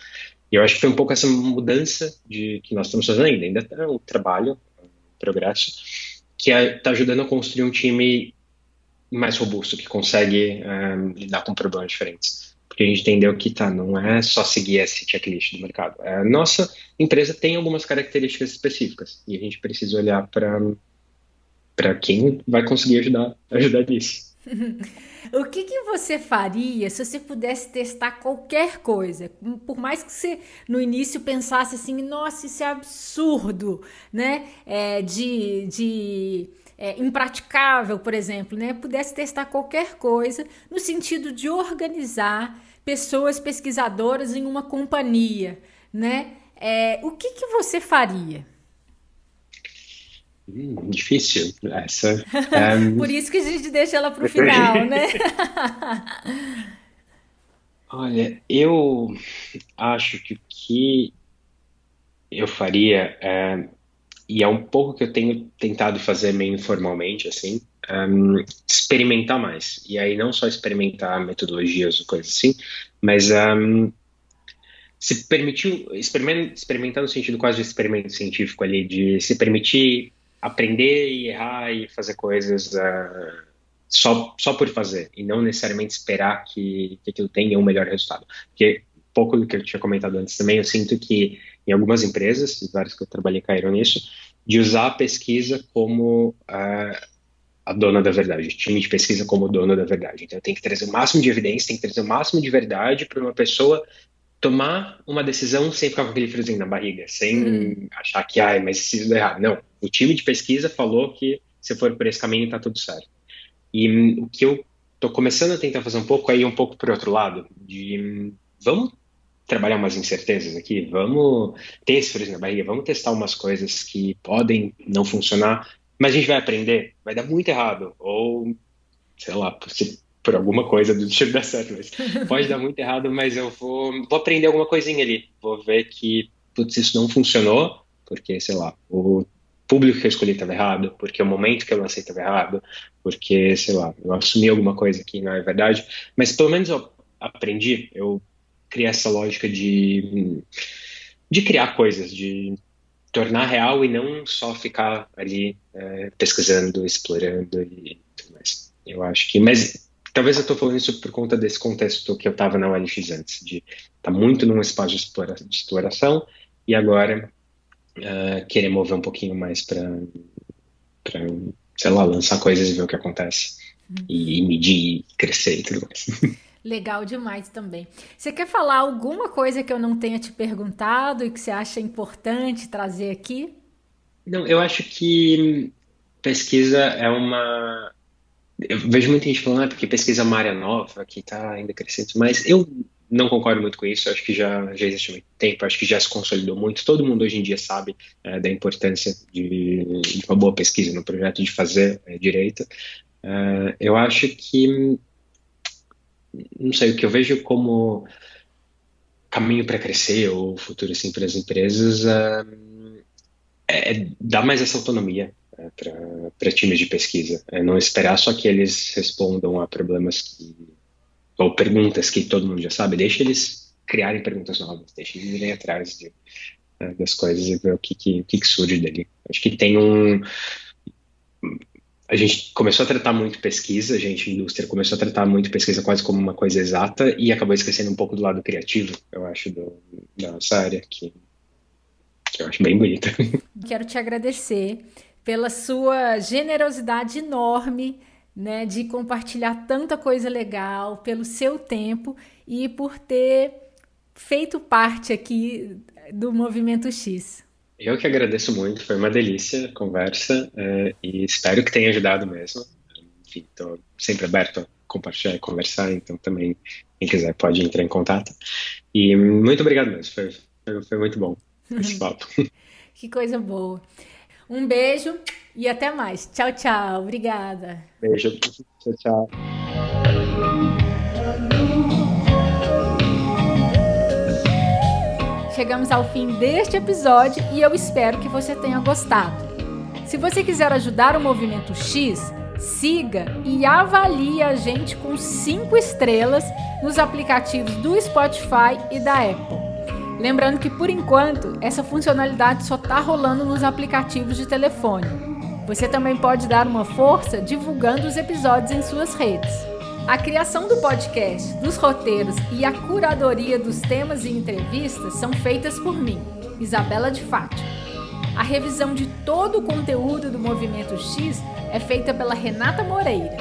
Speaker 2: E eu acho que foi um pouco essa mudança de que nós estamos fazendo ainda. Ainda está um trabalho, um progresso, que está é, ajudando a construir um time mais robusto, que consegue um, lidar com problemas diferentes. Porque a gente entendeu que tá, não é só seguir esse checklist do mercado. A nossa empresa tem algumas características específicas e a gente precisa olhar para quem vai conseguir ajudar, ajudar nisso. [laughs]
Speaker 1: O que, que você faria se você pudesse testar qualquer coisa? Por mais que você no início pensasse assim, nossa, isso é absurdo, né? É, de. de é, impraticável, por exemplo, né? Pudesse testar qualquer coisa no sentido de organizar pessoas pesquisadoras em uma companhia, né? É, o que, que você faria?
Speaker 2: Hum, difícil essa. [laughs]
Speaker 1: Um... Por isso que a gente deixa ela para o final, né? [laughs]
Speaker 2: Olha, eu acho que o que eu faria, é, e é um pouco que eu tenho tentado fazer meio informalmente, assim, um, experimentar mais. E aí não só experimentar metodologias ou coisas assim, mas um, se permitir, experimentar no sentido quase de experimento científico ali, de se permitir aprender e errar e fazer coisas uh, só, só por fazer, e não necessariamente esperar que, que aquilo tenha um melhor resultado. Porque, pouco do que eu tinha comentado antes também, eu sinto que em algumas empresas, e várias que eu trabalhei caíram nisso, de usar a pesquisa como uh, a dona da verdade, o time de pesquisa como dono da verdade. Então, tem que trazer o máximo de evidência, tem que trazer o máximo de verdade para uma pessoa tomar uma decisão sem ficar com aquele friozinho na barriga, sem hum. achar que, ai, mas isso deu errado. Não, o time de pesquisa falou que se for por esse caminho tá tudo certo. E o que eu tô começando a tentar fazer um pouco é ir um pouco pro outro lado, de vamos trabalhar umas incertezas aqui, vamos ter esse frio na barriga, vamos testar umas coisas que podem não funcionar, mas a gente vai aprender, vai dar muito errado, ou sei lá, se por alguma coisa do tipo dar certo, mas [laughs] pode dar muito errado, mas eu vou, vou aprender alguma coisinha ali, vou ver que, putz, isso não funcionou, porque, sei lá, o público que eu escolhi estava errado, porque o momento que eu lancei estava errado, porque, sei lá, eu assumi alguma coisa que não é verdade, mas pelo menos eu aprendi, eu criei essa lógica de, de criar coisas, de tornar real e não só ficar ali é, pesquisando, explorando e tudo mais. Eu acho que, mas talvez eu estou falando isso por conta desse contexto que eu estava na OLX antes, de estar tá muito num espaço de, explora, de exploração e agora uh, querer mover um pouquinho mais para, sei lá, lançar coisas e ver o que acontece. Uhum. E, e medir, e crescer e tudo mais. [laughs]
Speaker 1: Legal demais também. Você quer falar alguma coisa que eu não tenha te perguntado e que você acha importante trazer aqui?
Speaker 2: Não, eu acho que pesquisa é uma eu vejo muita gente falando, ah, porque pesquisa é uma área nova, que está ainda crescendo, mas eu não concordo muito com isso, acho que já, já existe muito tempo, acho que já se consolidou muito, todo mundo hoje em dia sabe é, da importância de, de, uma boa pesquisa no projeto, de fazer é, direito. É, eu acho que, não sei, o que eu vejo como caminho para crescer ou futuro assim, para as empresas é, é dar mais essa autonomia é, para times de pesquisa. É não esperar só que eles respondam a problemas que, ou perguntas que todo mundo já sabe, deixa eles criarem perguntas novas, deixa eles irem atrás de, é, das coisas e ver o que, que, que, que surge dali. Acho que tem um. A gente começou a tratar muito pesquisa, a gente, indústria, começou a tratar muito pesquisa quase como uma coisa exata e acabou esquecendo um pouco do lado criativo, eu acho, do, da nossa área, que, que eu acho bem bonita.
Speaker 1: Quero te agradecer pela sua generosidade enorme, né, de compartilhar tanta coisa legal, pelo seu tempo e por ter feito parte aqui do Movimento X.
Speaker 2: Eu que agradeço muito, foi uma delícia a conversa é, e espero que tenha ajudado mesmo. Enfim, estou sempre aberto a compartilhar e conversar, então também, quem quiser, pode entrar em contato. E muito obrigado mesmo, foi, foi, foi muito bom [laughs] esse papo.
Speaker 1: que coisa boa. Um beijo e até mais. Tchau, tchau. Obrigada.
Speaker 2: Beijo. Tchau, tchau.
Speaker 1: Chegamos ao fim deste episódio e eu espero que você tenha gostado. Se você quiser ajudar o Movimento X, siga e avalie a gente com 5 estrelas nos aplicativos do Spotify e da Apple. Lembrando que por enquanto essa funcionalidade só está rolando nos aplicativos de telefone. Você também pode dar uma força divulgando os episódios em suas redes. A criação do podcast, dos roteiros e a curadoria dos temas e entrevistas são feitas por mim, Isabela de Fátima. A revisão de todo o conteúdo do Movimento X é feita pela Renata Moreira.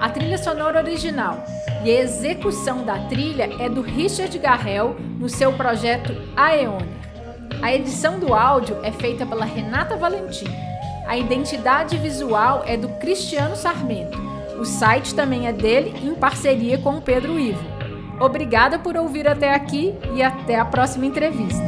Speaker 1: A trilha sonora original e a execução da trilha é do Richard Garrel no seu projeto Aeoner. A edição do áudio é feita pela Renata Valentim. A identidade visual é do Cristiano Sarmento. O site também é dele em parceria com o Pedro Ivo. Obrigada por ouvir até aqui e até a próxima entrevista.